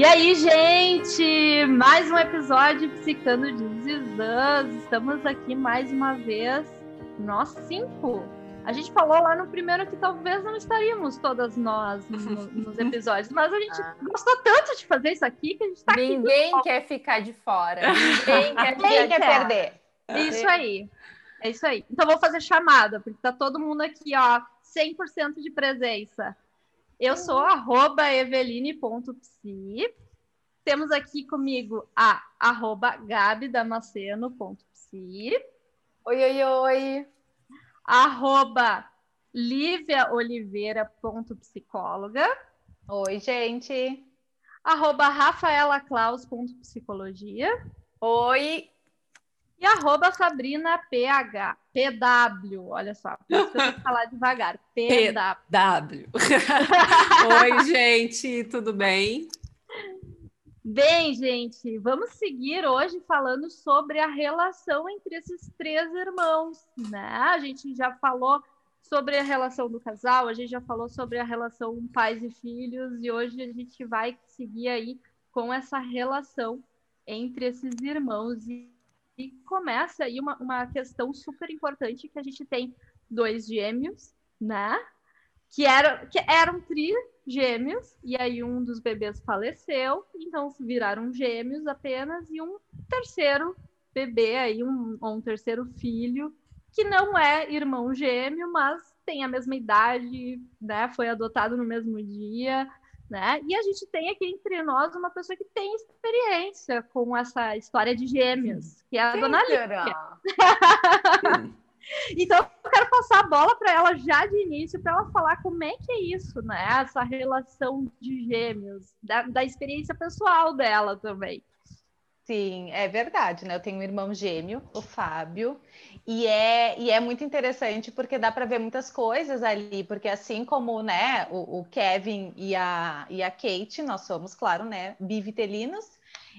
E aí, gente, mais um episódio Psicando de Zizãs. Estamos aqui mais uma vez, nós cinco. A gente falou lá no primeiro que talvez não estaríamos todas nós no, nos episódios, mas a gente ah. gostou tanto de fazer isso aqui que a gente está aqui. Ninguém quer ficar de fora. Ninguém quer, Ninguém quer perder. Isso aí. É isso aí. Então vou fazer chamada, porque tá todo mundo aqui, ó, 100% de presença. Eu sou arroba eveline.psi. Temos aqui comigo a arroba gabidamaceno.psi. Oi, oi, oi. Arroba liviaoliveira.psicóloga. Oi, gente. Arroba rafaelaclaus.psicologia. Oi. E arroba Sabrina PH, PW, olha só, por isso que eu tenho que falar devagar, PW. Oi, gente, tudo bem? Bem, gente, vamos seguir hoje falando sobre a relação entre esses três irmãos, né? A gente já falou sobre a relação do casal, a gente já falou sobre a relação pais e filhos, e hoje a gente vai seguir aí com essa relação entre esses irmãos. E e começa aí uma, uma questão super importante que a gente tem dois gêmeos, né? Que, era, que eram trigêmeos, e aí um dos bebês faleceu, então viraram gêmeos apenas, e um terceiro bebê aí, um, um terceiro filho, que não é irmão gêmeo, mas tem a mesma idade, né? Foi adotado no mesmo dia, né? E a gente tem aqui entre nós uma pessoa que tem experiência com essa história de gêmeos, que é a Quem dona Lívia. então, eu quero passar a bola para ela já de início, para ela falar como é que é isso, né? Essa relação de gêmeos, da, da experiência pessoal dela também. Sim, é verdade, né? Eu tenho um irmão gêmeo, o Fábio, e é, e é muito interessante porque dá para ver muitas coisas ali, porque assim como né, o, o, Kevin e a, e a Kate, nós somos, claro, né, bivitelinos,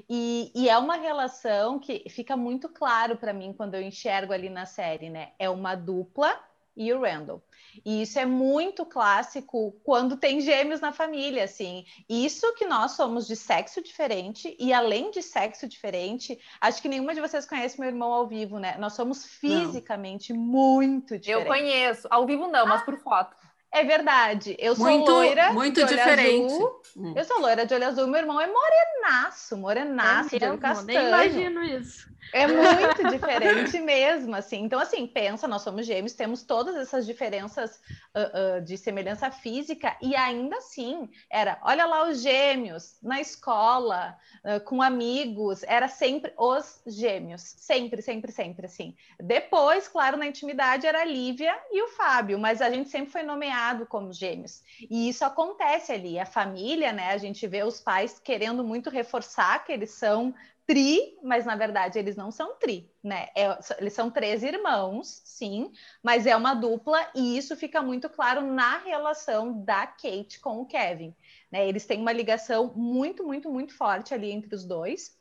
e, e é uma relação que fica muito claro para mim quando eu enxergo ali na série, né? É uma dupla e o Randall. E isso é muito clássico quando tem gêmeos na família, assim. Isso que nós somos de sexo diferente e além de sexo diferente, acho que nenhuma de vocês conhece meu irmão ao vivo, né? Nós somos fisicamente não. muito diferentes. Eu conheço, ao vivo não, mas por foto. É verdade. Eu sou muito, loira. Muito diferente. Azul. Hum. Eu sou loira de olho azul. Meu irmão é morenaço, morenaço, é de olho castanho. Nem imagino isso. É muito diferente mesmo, assim. Então, assim, pensa, nós somos gêmeos, temos todas essas diferenças uh, uh, de semelhança física, e ainda assim, era, olha lá os gêmeos na escola, uh, com amigos, era sempre os gêmeos, sempre, sempre, sempre, assim. Depois, claro, na intimidade era a Lívia e o Fábio, mas a gente sempre foi nomeado como gêmeos. E isso acontece ali, a família, né, a gente vê os pais querendo muito reforçar que eles são tri, mas na verdade eles não são tri, né? É, eles são três irmãos, sim, mas é uma dupla e isso fica muito claro na relação da Kate com o Kevin. Né? Eles têm uma ligação muito, muito, muito forte ali entre os dois.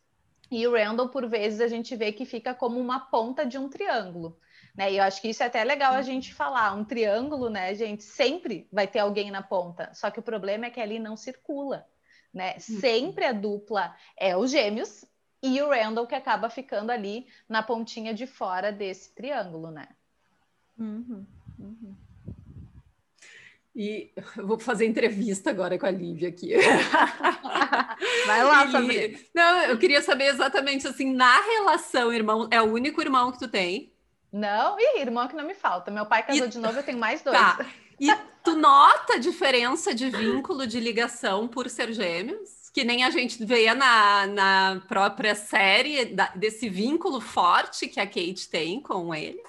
E o Randall, por vezes, a gente vê que fica como uma ponta de um triângulo. Né? E eu acho que isso é até legal a gente falar. Um triângulo, né, gente, sempre vai ter alguém na ponta. Só que o problema é que ali não circula. Né? Uhum. Sempre a dupla é os gêmeos, e o Randall que acaba ficando ali na pontinha de fora desse triângulo, né? Uhum, uhum. E eu vou fazer entrevista agora com a Lívia aqui. Vai lá, Sabrina. Não, eu queria saber exatamente assim, na relação, irmão, é o único irmão que tu tem? Não, e irmão que não me falta. Meu pai casou e... de novo, eu tenho mais dois. Tá. E tu nota a diferença de vínculo, de ligação por ser gêmeos? que nem a gente vê na, na própria série, da, desse vínculo forte que a Kate tem com ele?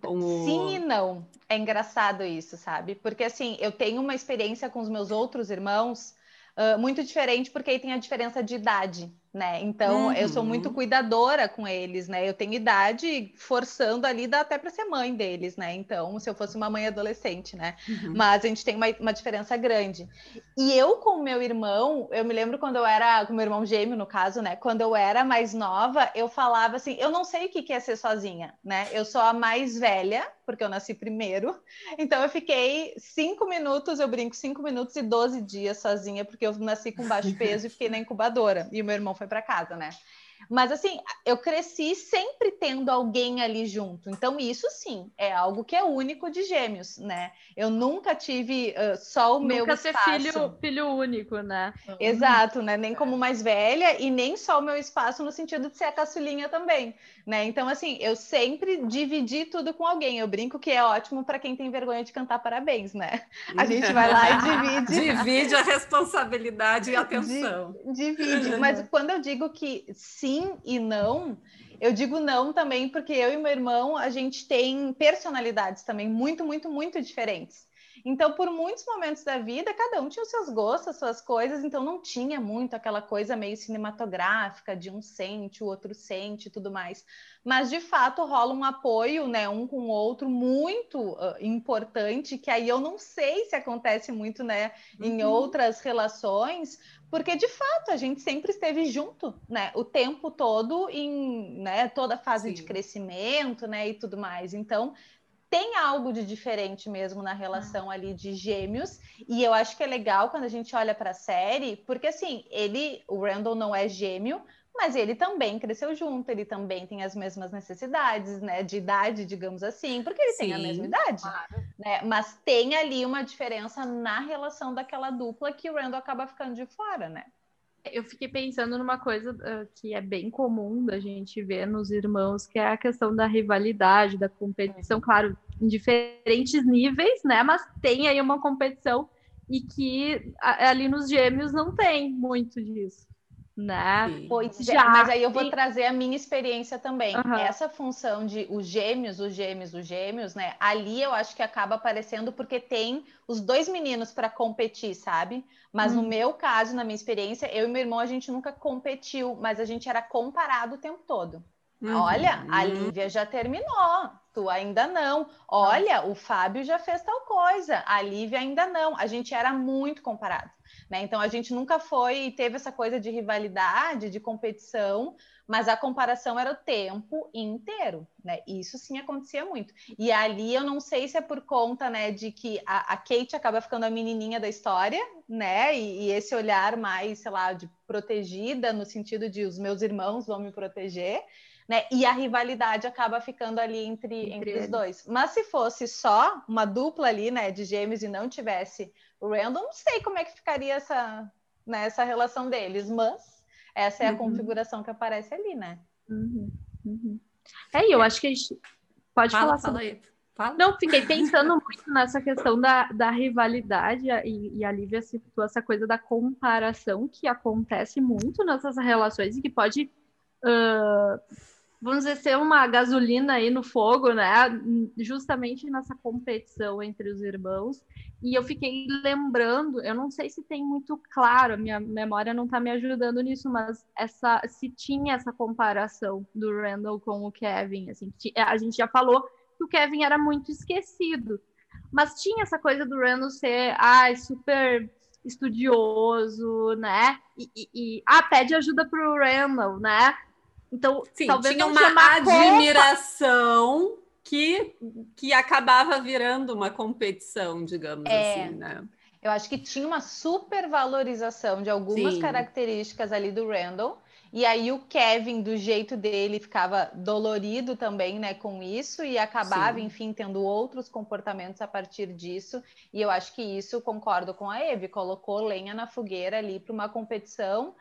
Com o... Sim e não. É engraçado isso, sabe? Porque assim, eu tenho uma experiência com os meus outros irmãos uh, muito diferente, porque aí tem a diferença de idade né? Então, uhum. eu sou muito uhum. cuidadora com eles, né? Eu tenho idade forçando ali, dá até para ser mãe deles, né? Então, se eu fosse uma mãe adolescente, né? Uhum. Mas a gente tem uma, uma diferença grande. E eu com meu irmão, eu me lembro quando eu era, com meu irmão gêmeo, no caso, né? Quando eu era mais nova, eu falava assim, eu não sei o que é ser sozinha, né? Eu sou a mais velha, porque eu nasci primeiro. Então, eu fiquei cinco minutos, eu brinco, cinco minutos e 12 dias sozinha, porque eu nasci com baixo peso e fiquei na incubadora. E o meu irmão foi foi para casa, né? Mas assim, eu cresci sempre tendo alguém ali junto. Então, isso sim é algo que é único de gêmeos, né? Eu nunca tive uh, só o nunca meu espaço. Nunca ser filho, filho único, né? Exato, né? Nem como mais velha e nem só o meu espaço no sentido de ser a caçulinha também, né? Então, assim, eu sempre dividi tudo com alguém. Eu brinco que é ótimo para quem tem vergonha de cantar parabéns, né? A gente vai lá e divide. divide a responsabilidade e a atenção. Divide. Mas quando eu digo que sim e não, eu digo não também porque eu e meu irmão, a gente tem personalidades também muito, muito, muito diferentes. Então, por muitos momentos da vida, cada um tinha os seus gostos, as suas coisas, então não tinha muito aquela coisa meio cinematográfica de um sente, o outro sente e tudo mais. Mas, de fato, rola um apoio, né, um com o outro, muito uh, importante, que aí eu não sei se acontece muito, né, em uhum. outras relações, porque de fato a gente sempre esteve junto, né, o tempo todo em, né, toda a fase Sim. de crescimento, né, e tudo mais. Então, tem algo de diferente mesmo na relação ali de gêmeos, e eu acho que é legal quando a gente olha para a série, porque assim, ele, o Randall não é gêmeo, mas ele também cresceu junto, ele também tem as mesmas necessidades, né, de idade, digamos assim, porque ele Sim, tem a mesma idade, claro. né? Mas tem ali uma diferença na relação daquela dupla que o Randall acaba ficando de fora, né? Eu fiquei pensando numa coisa uh, que é bem comum da gente ver nos irmãos, que é a questão da rivalidade, da competição, claro, em diferentes níveis, né? Mas tem aí uma competição e que ali nos gêmeos não tem muito disso né? Pois já, mas aí eu vou trazer a minha experiência também. Uhum. Essa função de os gêmeos, os gêmeos, os gêmeos, né? Ali eu acho que acaba aparecendo porque tem os dois meninos para competir, sabe? Mas uhum. no meu caso, na minha experiência, eu e meu irmão a gente nunca competiu, mas a gente era comparado o tempo todo. Uhum. Olha, a Lívia já terminou, tu ainda não. Olha, o Fábio já fez tal coisa, a Lívia ainda não. A gente era muito comparado. Né? Então a gente nunca foi teve essa coisa de rivalidade, de competição, mas a comparação era o tempo inteiro, né? Isso sim acontecia muito. E ali eu não sei se é por conta, né, de que a, a Kate acaba ficando a menininha da história, né? E, e, esse olhar mais, sei lá, de protegida no sentido de os meus irmãos vão me proteger. Né? E a rivalidade acaba ficando ali entre, entre, entre os dois. Mas se fosse só uma dupla ali, né, de gêmeos e não tivesse o Randall, não sei como é que ficaria essa, né, essa relação deles, mas essa é a uhum. configuração que aparece ali, né? Uhum. Uhum. É, eu acho que a gente pode fala, falar fala sobre... aí. Fala. Não, fiquei pensando muito nessa questão da, da rivalidade, e, e a Lívia citou essa coisa da comparação que acontece muito nessas relações e que pode uh, vamos dizer, ser uma gasolina aí no fogo, né? Justamente nessa competição entre os irmãos. E eu fiquei lembrando, eu não sei se tem muito claro, minha memória não está me ajudando nisso, mas essa se tinha essa comparação do Randall com o Kevin, assim, a gente já falou que o Kevin era muito esquecido, mas tinha essa coisa do Randall ser, ai, super estudioso, né? E, e, e ah, pede ajuda pro Randall, né? Então, Sim, talvez tinha uma admiração que, que acabava virando uma competição, digamos é, assim, né? Eu acho que tinha uma supervalorização de algumas Sim. características ali do Randall. E aí o Kevin, do jeito dele, ficava dolorido também, né, com isso e acabava, Sim. enfim, tendo outros comportamentos a partir disso. E eu acho que isso concordo com a Eve, colocou lenha na fogueira ali para uma competição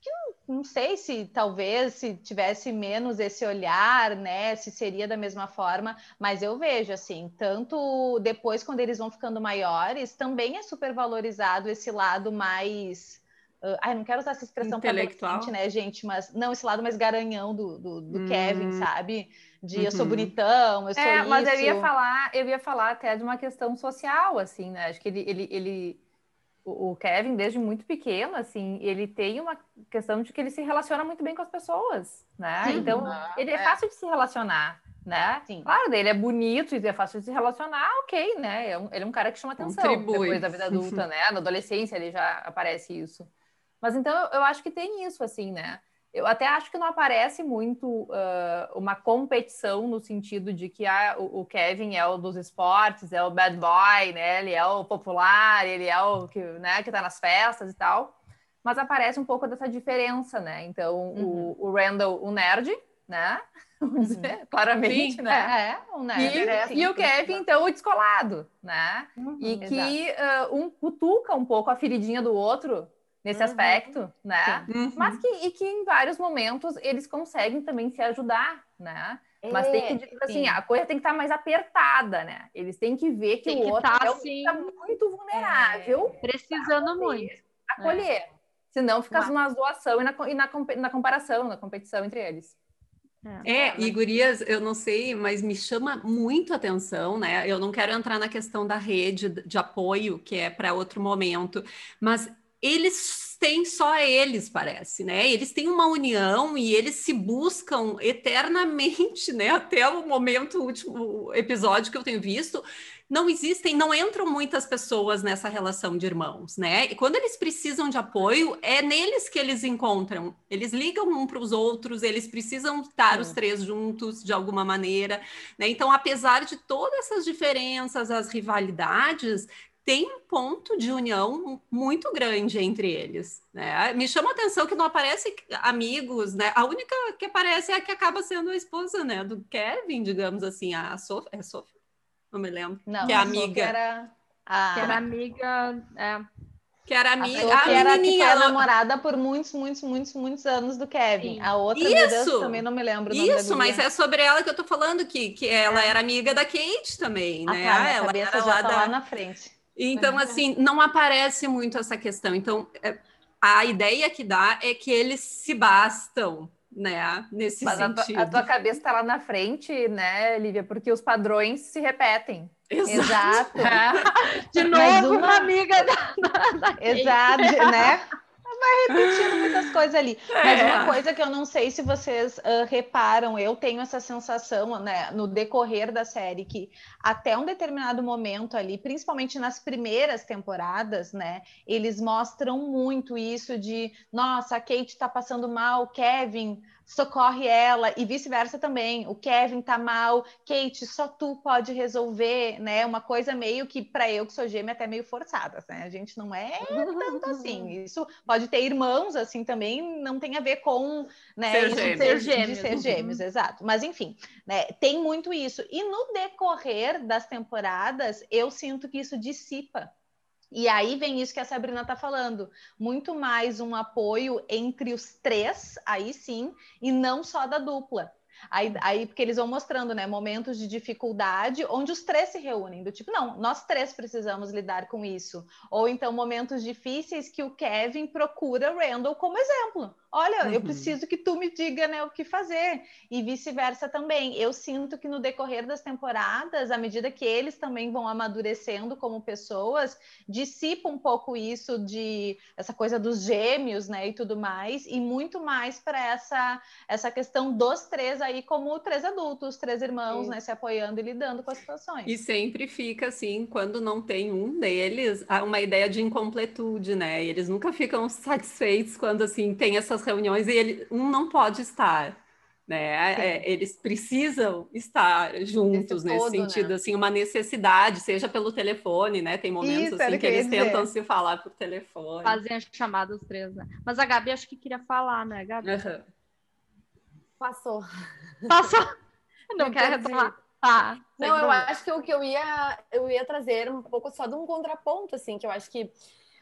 que não, não, sei se talvez se tivesse menos esse olhar, né, se seria da mesma forma, mas eu vejo assim, tanto depois quando eles vão ficando maiores, também é super valorizado esse lado mais Uh, ai, não quero usar essa expressão intelectual, né, gente? Mas não, esse lado mais garanhão do, do, do hum. Kevin, sabe? De uhum. eu sou uhum. bonitão, eu sou é, isso. Mas eu ia falar, eu ia falar até de uma questão social, assim, né? Acho que ele, ele, ele o, Kevin, desde muito pequeno, assim, ele tem uma questão de que ele se relaciona muito bem com as pessoas, né? Sim, então, ele é, é, fácil de se relacionar, né? Sim. Claro, ele é bonito e é fácil de se relacionar, ok, né? É um, ele é um cara que chama atenção Contribui. depois da vida adulta, né? Na adolescência ele já aparece isso. Mas então, eu acho que tem isso, assim, né? Eu até acho que não aparece muito uh, uma competição no sentido de que ah, o, o, Kevin é o dos esportes, é o bad boy, né? Ele é o popular, ele é o que, né, que tá nas festas e tal. Mas aparece um pouco dessa diferença, né? Então, uhum. o, o Randall, o nerd, né? Vamos dizer, uhum. claramente, sim, né? É, o nerd. E, é, e o Kevin, então, o descolado, né? Uhum, e que uh, um cutuca um pouco a feridinha do outro nesse uhum. aspecto, né? Uhum. Mas que, e que em vários momentos eles conseguem também se ajudar, né? É, Mas tem que, tipo assim, a coisa tem que estar tá mais apertada, né? Eles têm que ver que tem o que outro tá, é assim, tá muito vulnerável. É, precisando muito. Acolher. É. Senão fica Mas... uma doação e na, e na, na comparação, na competição entre eles. É, é, e gurias, eu não sei, mas me chama muito atenção, né? Eu não quero entrar na questão da rede de apoio, que é para outro momento, mas eles têm só eles, parece, né? Eles têm uma união e eles se buscam eternamente, né? Até o momento, o último episódio que eu tenho visto, não existem, não entram muitas pessoas nessa relação de irmãos, né? E quando eles precisam de apoio, é neles que eles encontram. Eles ligam um para os outros, eles precisam estar os três juntos de alguma maneira, né? Então, apesar de todas essas diferenças, as rivalidades, tem um ponto de união muito grande entre eles. Né? Me chama a atenção que não aparece amigos, né? A única que aparece é a que acaba sendo a esposa, né? Do Kevin, digamos assim, a Sophie. É Sophie? Não me lembro. Não, que é amiga. Era a... Que era amiga. É. Que era amiga. A, que era que foi namorada por muitos, muitos, muitos, muitos anos do Kevin. Sim. A outra, Isso. Deus, também não me lembro. Isso, mas é sobre ela que eu tô falando, que, que ela é. era amiga da Kate também, né? Ah, tá, ela era já lá, tá da... lá na frente. Então, assim, não aparece muito essa questão. Então, é, a ideia que dá é que eles se bastam, né? Nesse Mas sentido. A, a tua cabeça está lá na frente, né, Lívia? Porque os padrões se repetem. Exato. Exato. É. De novo, uma... uma amiga da, da, da Exato, né? Vai repetindo muitas coisas ali. É. Mas uma coisa que eu não sei se vocês uh, reparam, eu tenho essa sensação, né, no decorrer da série, que até um determinado momento ali, principalmente nas primeiras temporadas, né, eles mostram muito isso de, nossa, a Kate tá passando mal, Kevin socorre ela e vice-versa também. O Kevin tá mal, Kate, só tu pode resolver, né? Uma coisa meio que para eu que sou gêmea até meio forçada, né? A gente não é tanto assim. Isso pode ter irmãos assim também, não tem a ver com, né, ser, gêmeos. ser gêmeos, de ser gêmeos, uhum. exato. Mas enfim, né, tem muito isso. E no decorrer das temporadas, eu sinto que isso dissipa e aí vem isso que a Sabrina está falando, muito mais um apoio entre os três, aí sim, e não só da dupla. Aí, aí, porque eles vão mostrando, né, momentos de dificuldade onde os três se reúnem, do tipo, não, nós três precisamos lidar com isso. Ou então momentos difíceis que o Kevin procura Randall como exemplo. Olha, uhum. eu preciso que tu me diga né, o que fazer. E vice-versa também. Eu sinto que no decorrer das temporadas, à medida que eles também vão amadurecendo como pessoas, dissipa um pouco isso de essa coisa dos gêmeos, né? E tudo mais, e muito mais para essa, essa questão dos três aí como três adultos, três irmãos, Sim. né? Se apoiando e lidando com as situações. E sempre fica assim, quando não tem um deles, uma ideia de incompletude, né? Eles nunca ficam satisfeitos quando assim tem essas essas reuniões e ele, um não pode estar. Né? É, eles precisam estar juntos nesse todo, sentido, né? assim, uma necessidade, seja pelo telefone, né? Tem momentos Isso, assim que, eles dizer. tentam se falar por telefone. Fazem a chamada os três, né? Mas a Gabi acho que queria falar, né, Gabi? Uhum. Passou. Passou. Não, quer retomar. Ah, não, eu acho que o que eu ia, eu ia trazer um pouco só de um contraponto, assim, que eu acho que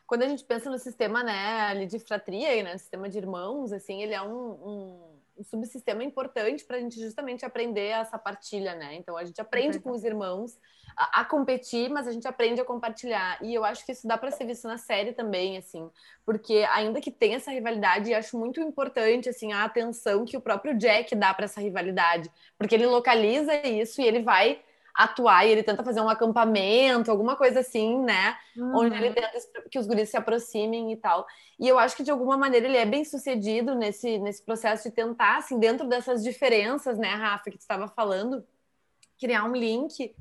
quando a gente pensa no sistema, né, de fratria, né, sistema de irmãos, assim, ele é um, um, um subsistema importante para a gente justamente aprender essa partilha, né? Então a gente aprende com os irmãos a, a, competir, mas a gente aprende a compartilhar. E eu acho que isso dá para ser visto na série também, assim, porque ainda que tenha essa rivalidade, acho muito importante assim a atenção que o próprio Jack dá para essa rivalidade, porque ele localiza isso e ele vai atuar e ele tenta fazer um acampamento, alguma coisa assim, né? Uhum. Onde ele tenta que os guris se aproximem e tal. E eu acho que de alguma maneira ele é bem sucedido nesse, nesse processo de tentar, assim, dentro dessas diferenças, né, Rafa, que tu estava falando, criar um link.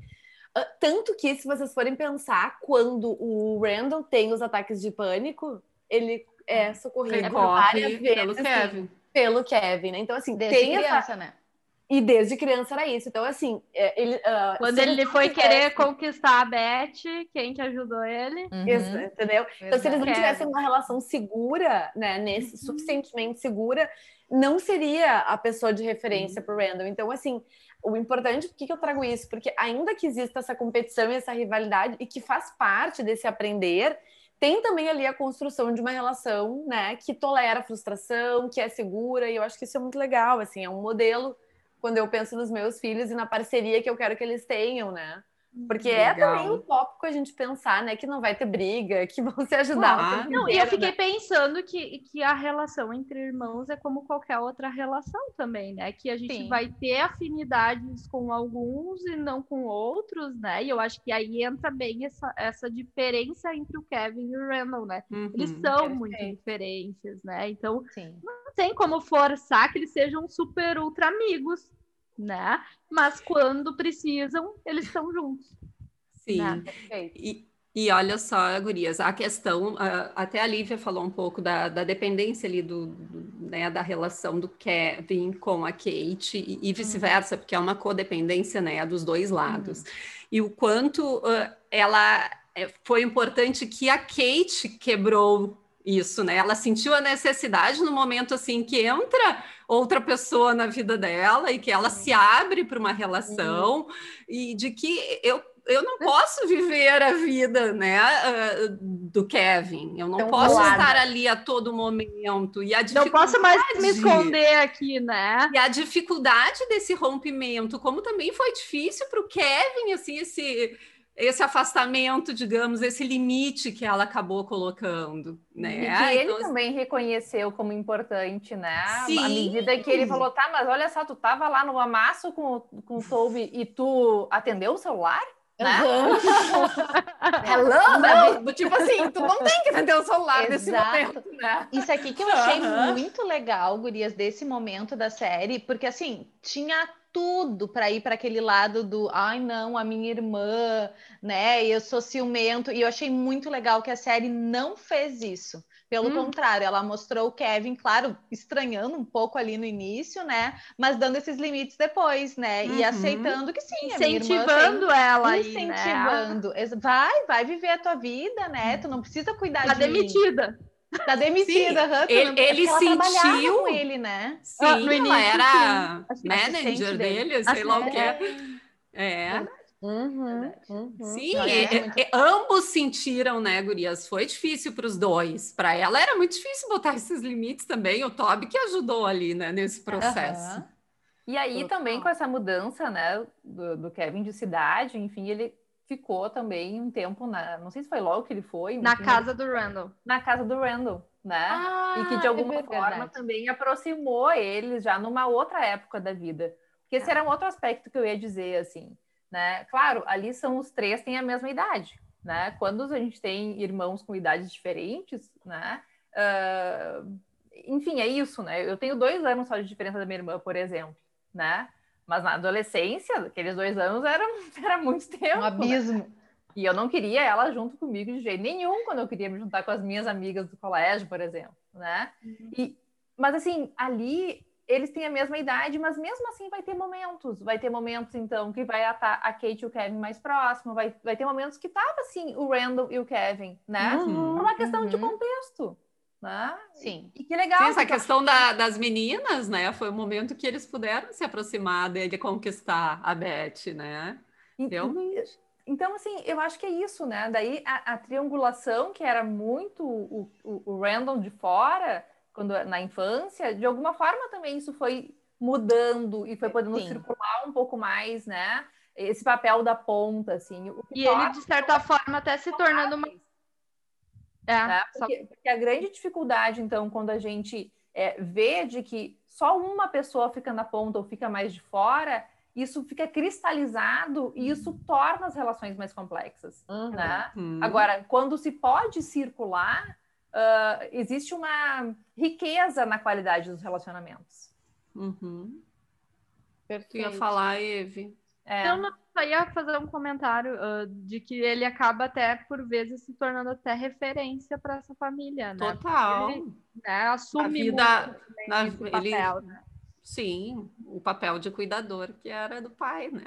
Ah, Tanto que, se vocês forem pensar, quando o Randall tem os ataques de pânico, ele é socorrido várias vezes pelo assim, Kevin. pelo Kevin, né? Então, assim, Desde tem essa... criança, né? E desde criança era isso. Então, assim, é, ele... ah, Quando ele foi tivesse- querer conquistar a Beth, quem que ajudou ele? Uhum. Isso, entendeu? Então, se eles não tivessem uma relação segura, né, nesse, suficientemente segura, não seria a pessoa de referência para o Randall. Então, assim, o importante, por que, que eu trago isso? Porque ainda que exista essa competição e essa rivalidade, e que faz parte desse aprender, tem também ali a construção de uma relação, né, que tolera a frustração, que é segura, e eu acho que isso é muito legal, assim, é um modelo quando eu penso nos meus filhos e na parceria que eu quero que eles tenham, né? Porque é Legal. também utópico a gente pensar, né, que não vai ter briga, que vão se ajudar. Claro. Não, e eu fiquei né? pensando que, que a relação entre irmãos é como qualquer outra relação também, né? Que a gente Sim. vai ter afinidades com alguns e não com outros, né? E eu acho que aí entra bem essa, essa diferença entre o Kevin e o Randall, né? Eles Uhum. são perfeito. muito diferentes, né? Então Sim. não tem como forçar que eles sejam super ultra amigos, né? Mas quando precisam, eles estão juntos. Sim. né? E, e olha só, gurias, a questão, até a Lívia falou um pouco da, da dependência ali do, do- né, da relação do Kevin com a Kate e, e vice-versa, porque é uma codependência, né, dos dois lados. E o quanto ah, ela eh, foi importante que a Kate quebrou isso, né? Ela sentiu a necessidade no momento assim que entra outra pessoa na vida dela e que ela se abre para uma relação e de que eu eu não posso viver a vida, né, ah, do Kevin. Eu não Tão posso colada. estar ali a todo momento e a Não posso mais me dificuldade- esconder aqui, né? e a dificuldade desse rompimento, como também foi difícil para o Kevin, assim, esse, esse afastamento, digamos, esse limite que ela acabou colocando, né? E que ele Então, também reconheceu como importante, né? Sim. À medida que ele falou, tá, mas olha só, tu tava lá no amasso com, o- com o Toby e tu atendeu o celular? Né? Hello? Do tipo assim, tu não tem que atender o celular nesse momento, né? Isso aqui que eu achei Aham. muito legal, gurias, desse momento da série, porque assim, tinha tudo para ir para aquele lado do, ai não, a minha irmã, né? Eu sou ciumento, e eu achei muito legal que a série não fez isso. Pelo Hum. contrário, ela mostrou o Kevin, claro, estranhando um pouco ali no início, né? Mas dando esses limites depois, né? E Uhum. aceitando que sim, Incentivando ela aí, né? incentivando. Vai, vai viver a tua vida, né? Tu não precisa cuidar Tá de mim. demitida. Tá demitida, tu ele- é sentiu- com ele, né? sim, Ah, no início, ela era sim. manager Assistente dele. dele, sei lá o que. Assistente. É, Uhum, uhum. sim, é muito- e ambos sentiram, né, gurias? Foi difícil para os dois. Para ela era muito difícil botar esses limites também. O Toby que ajudou ali, né, nesse processo. Aham. E aí Total. também com essa mudança, né, do, do Kevin de cidade, enfim, ele ficou também um tempo na, não sei se foi logo que ele foi, Na casa do Randall. na casa do Randall, né? Ah, e que de alguma é forma também aproximou eles já numa outra época da vida. Porque esse era um outro aspecto que eu ia dizer, assim, né? Claro, ali são os três têm a mesma idade, né? Quando a gente tem irmãos com idades diferentes, né? ah, enfim, é isso, né? Eu tenho dois anos só de diferença da minha irmã, por exemplo, né? Mas na adolescência, aqueles dois anos eram, era muito tempo. Um né? abismo. E eu não queria ela junto comigo de jeito nenhum quando eu queria me juntar com as minhas amigas do colégio, por exemplo, né? E, mas assim, ali eles têm a mesma idade, mas mesmo assim vai ter momentos. Vai ter momentos, então, que vai estar a Kate e o Kevin mais próximo, vai, vai ter momentos que tava assim, o Randall e o Kevin, né? Uhum. Por uma questão de Uhum. contexto. Né? Sim. E que legal. Sim, essa eu questão da- das meninas, né? Foi o momento que eles puderam se aproximar dele, conquistar a Beth, né? E- Realmente. Então, assim, eu acho que é isso, né? Daí a, a triangulação, que era muito o, o, o Randall de fora, quando na infância, de alguma forma também isso foi mudando e foi podendo Sim. circular um pouco mais, né? Esse papel da ponta, assim. que E ele, de certa forma, até se tornando uma. É, né? só- Porque, porque a grande dificuldade, então, quando a gente é, vê de que só uma pessoa fica na ponta ou fica mais de fora, isso fica cristalizado e isso torna as relações mais complexas. Uhum. Né? Uhum. Agora, quando se pode circular, uh, existe uma riqueza na qualidade dos relacionamentos. Uhum. Perfeito. Tu ia falar, Eve? É. Eu não só ia fazer um comentário uh, de que ele acaba até, por vezes, se tornando até referência para essa família, né? Total. Ele, né, assume A vida- na- esse ele- papel, né? Sim, o papel de cuidador que era do pai, né?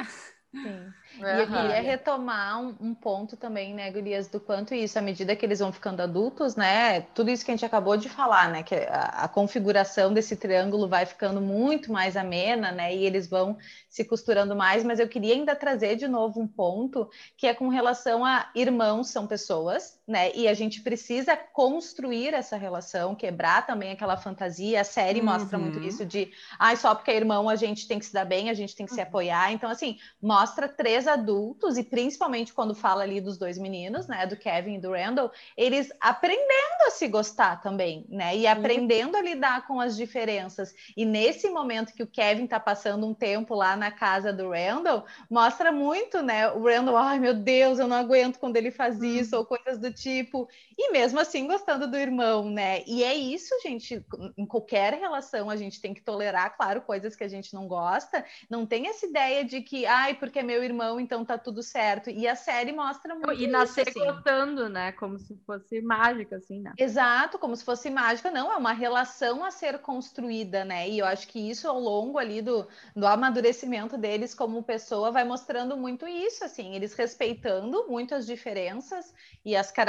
Sim. E eu queria retomar um, um ponto também, né, Gurias, do quanto isso, à medida que eles vão ficando adultos, né, tudo isso que a gente acabou de falar, né, que a, a configuração desse triângulo vai ficando muito mais amena, né, e eles vão se costurando mais, mas eu queria ainda trazer de novo um ponto que é com relação a irmãos são pessoas, né, e a gente precisa construir essa relação, quebrar também aquela fantasia, a série mostra muito Uhum. isso de, ai, só porque é irmão a gente tem que se dar bem, a gente tem que se apoiar, então assim, mostra três adultos, e principalmente quando fala ali dos dois meninos, né? Do Kevin e do Randall, eles aprendendo a se gostar também, né? E aprendendo a lidar com as diferenças. E nesse momento que o Kevin tá passando um tempo lá na casa do Randall, mostra muito, né? O Randall, ai meu Deus, eu não aguento quando ele faz isso, ou coisas do tipo. E mesmo assim gostando do irmão, né? E é isso, gente. Em qualquer relação a gente tem que tolerar, claro, coisas que a gente não gosta. Não tem essa ideia de que, ai, porque é meu irmão, então tá tudo certo. E a série mostra muito E nascer isso, assim. gostando, né? Como se fosse mágica, assim, né? Exato, como se fosse mágica, não, é uma relação a ser construída, né? E eu acho que isso ao longo ali do, do amadurecimento deles como pessoa vai mostrando muito isso, assim, eles respeitando muito as diferenças e as características,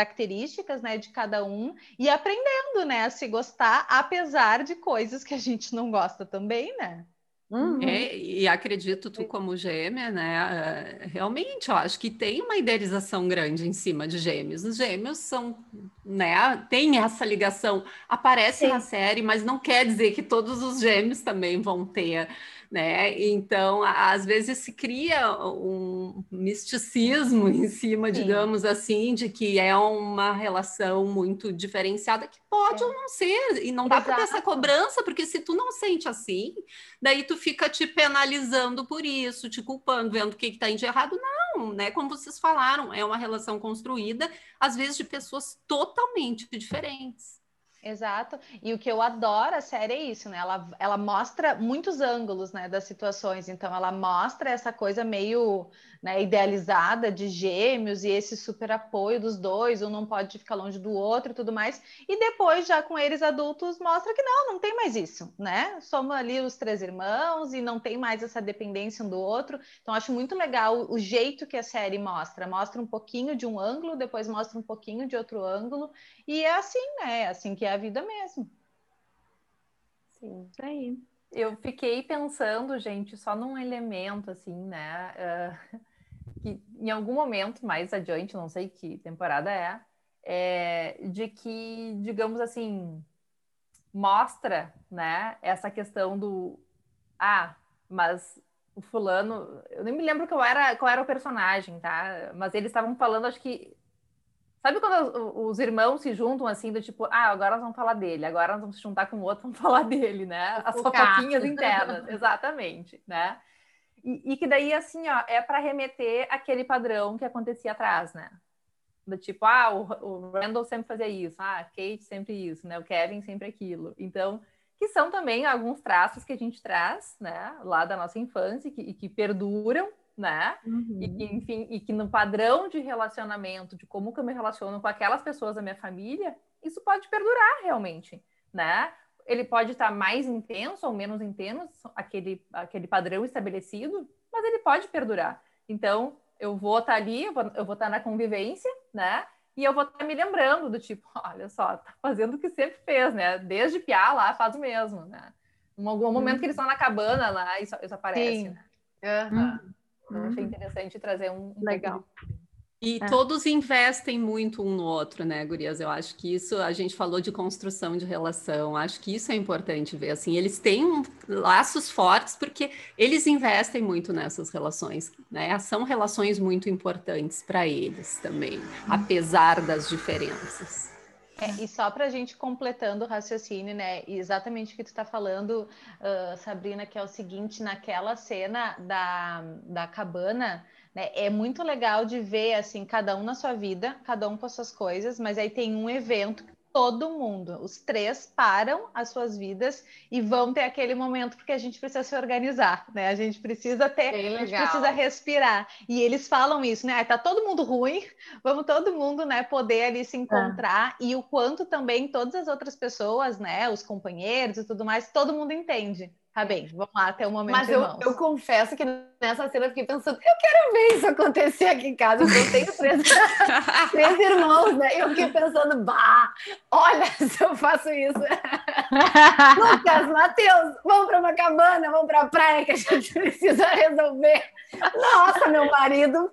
né, de cada um e aprendendo, né, a se gostar, apesar de coisas que a gente não gosta também, né? Uhum. É, e acredito tu como gêmea, né? eh, Realmente, eu acho que tem uma idealização grande em cima de gêmeos. Os gêmeos são, né? Tem essa ligação, aparece na série, mas não quer dizer que todos os gêmeos também vão ter, né? Então, às vezes se cria um misticismo em cima, Sim. digamos assim, de que é uma relação muito diferenciada, que pode É. ou não ser, e não dá para ter essa cobrança, porque se tu não sente assim, daí tu fica te penalizando por isso, te culpando, vendo o que está de errado. Não, né? Como vocês falaram, é uma relação construída, às vezes, de pessoas totalmente diferentes. Exato. E o que eu adoro a série é isso, né? Ela, ela mostra muitos ângulos, né, das situações. Então, ela mostra essa coisa meio né, idealizada de gêmeos e esse super apoio dos dois, um não pode ficar longe do outro e tudo mais. E depois, já com eles adultos, mostra que não, não tem mais isso, né? Somos ali os três irmãos e não tem mais essa dependência um do outro. Então, acho muito legal o jeito que a série mostra. Mostra um pouquinho de um ângulo, depois mostra um pouquinho de outro ângulo. E é assim, né? É assim que é a vida mesmo. Sim. Isso aí. Eu fiquei pensando, gente, só num elemento, assim, né? ah, que em algum momento mais adiante, não sei que temporada é, é, de que, digamos assim, mostra, né, essa questão do ah, mas o fulano, eu nem me lembro qual era, qual era o personagem, tá? Mas eles estavam falando, acho que Sabe quando os, os irmãos se juntam assim, do tipo, ah, agora nós vamos falar dele, agora nós vamos se juntar com o outro, vamos falar dele, né? As fofoquinhas internas, exatamente, né? E, e que daí, assim, ó, é para remeter aquele padrão que acontecia atrás, né? Do tipo, ah, o, o Randall sempre fazia isso, ah, Kate sempre isso, né? O Kevin sempre aquilo. Então, que são também alguns traços que a gente traz, né? Lá da nossa infância e que, e que perduram, né? E que, enfim, e que no padrão de relacionamento, de como que eu me relaciono com aquelas pessoas da minha família, isso pode perdurar realmente, né? Ele pode estar mais intenso ou menos intenso, aquele, aquele padrão estabelecido, mas ele pode perdurar. Então, eu vou estar ali, eu vou, estar na convivência, né? E eu vou estar me lembrando do tipo, olha só, tá fazendo o que sempre fez, né? Desde piar lá, faz o mesmo, né? Em algum momento que eles estão na cabana lá, isso, isso aparece, Sim. né? Eu achei interessante trazer um, Legal. E É. todos investem muito um no outro, né, Gurias? Eu acho que isso, a gente falou de construção de relação, acho que isso é importante ver, assim, eles têm um- laços fortes porque eles investem muito nessas relações, né? São relações muito importantes para eles também, apesar das diferenças. É, e só para a gente completando o raciocínio, né? Exatamente o que tu está falando, uh, Sabrina, que é o seguinte, naquela cena da, da cabana, né, é muito legal de ver assim, cada um na sua vida, cada um com as suas coisas, mas aí tem um evento todo mundo. Os três param as suas vidas e vão ter aquele momento porque a gente precisa se organizar, né? A gente precisa ter, a gente precisa respirar. E eles falam isso, né? tá todo mundo ruim, vamos todo mundo, né, poder ali se encontrar é. e o quanto também todas as outras pessoas, né, os companheiros e tudo mais, todo mundo entende. Tá bem, vamos lá até o momento. Mas eu, eu, confesso que nessa cena eu fiquei pensando, eu quero ver isso acontecer aqui em casa. Eu tenho três, três irmãos, né? Eu fiquei pensando, bah, olha se eu faço isso. Lucas, Matheus, vamos para uma cabana, vamos para a praia que a gente precisa resolver. Nossa, meu marido.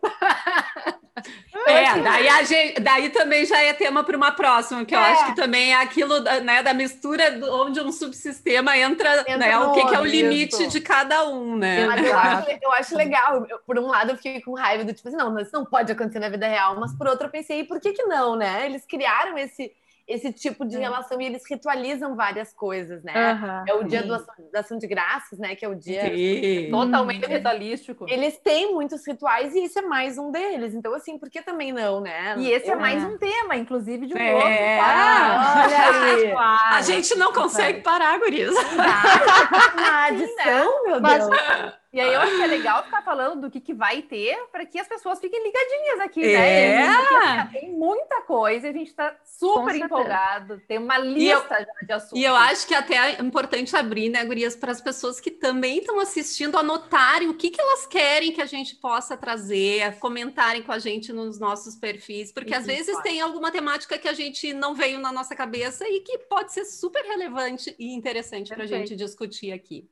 É, daí, a gente, daí também já é tema para uma próxima, que eu é. acho que também é aquilo né, da mistura onde um subsistema entra, entra né, o que, que, é o limite de cada um, né? Mas eu acho, eu acho legal. Eu, por um lado, eu fiquei com raiva do tipo assim, não, isso não pode acontecer na vida real, mas por outro, eu pensei, por que, que não, né? Eles criaram esse esse tipo de é. relação e eles ritualizam várias coisas, né? Uhum, é o dia do ação, da ação de graças, né? Que é o dia sim. totalmente hum. ritualístico. Eles têm muitos rituais e esse é mais um deles. Então, assim, por que também não, né? E esse é, é mais um tema, inclusive, de um é. outro. Ah, olha aí. A gente não consegue parar, Guriza. Uma adição, meu Deus. Mas... E aí eu acho que é legal ficar falando do que, que vai ter para que as pessoas fiquem ligadinhas aqui, né? é. né? Porque, tem muita coisa, a gente está super empolgado, tem uma lista eu, de assuntos. E eu acho que até é importante abrir, né, Gurias, para as pessoas que também estão assistindo anotarem o que, que elas querem que a gente possa trazer, comentarem com a gente nos nossos perfis, porque Isso, às vezes pode. tem alguma temática que a gente não veio na nossa cabeça e que pode ser super relevante e interessante para a gente discutir aqui.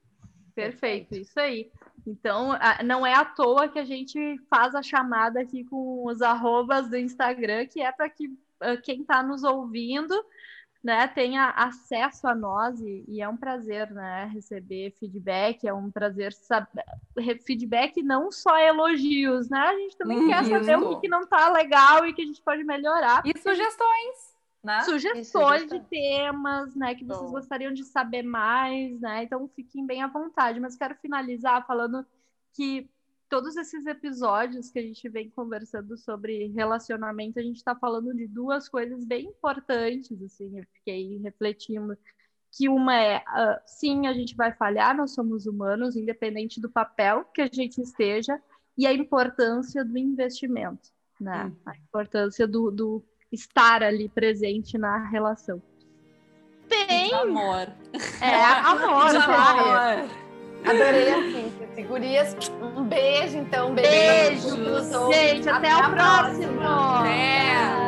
Perfeito, isso aí. Então, não é à toa que a gente faz a chamada aqui com os arrobas do Instagram, que é para que quem está nos ouvindo né, tenha acesso a nós e, e, é um prazer né, receber feedback, é um prazer saber feedback não só elogios, né? A gente também quer saber o que, que não está legal e que a gente pode melhorar. E sugestões. Né? Sugestões de temas, né, que vocês gostariam de saber mais, né? Então fiquem bem à vontade. Mas quero finalizar falando que todos esses episódios que a gente vem conversando sobre relacionamento, a gente está falando de duas coisas bem importantes, assim, eu fiquei refletindo. Que uma é, uh, sim, a gente vai falhar, nós somos humanos, independente do papel que a gente esteja, e a importância do investimento, né? Hum. A importância do, do estar ali presente na relação. Bem. Amor. É, amor. De amor. Adorei a síntese. Gurias, um beijo, então. Beijo. Beijo. Gente, até, até o próximo. próxima. Até.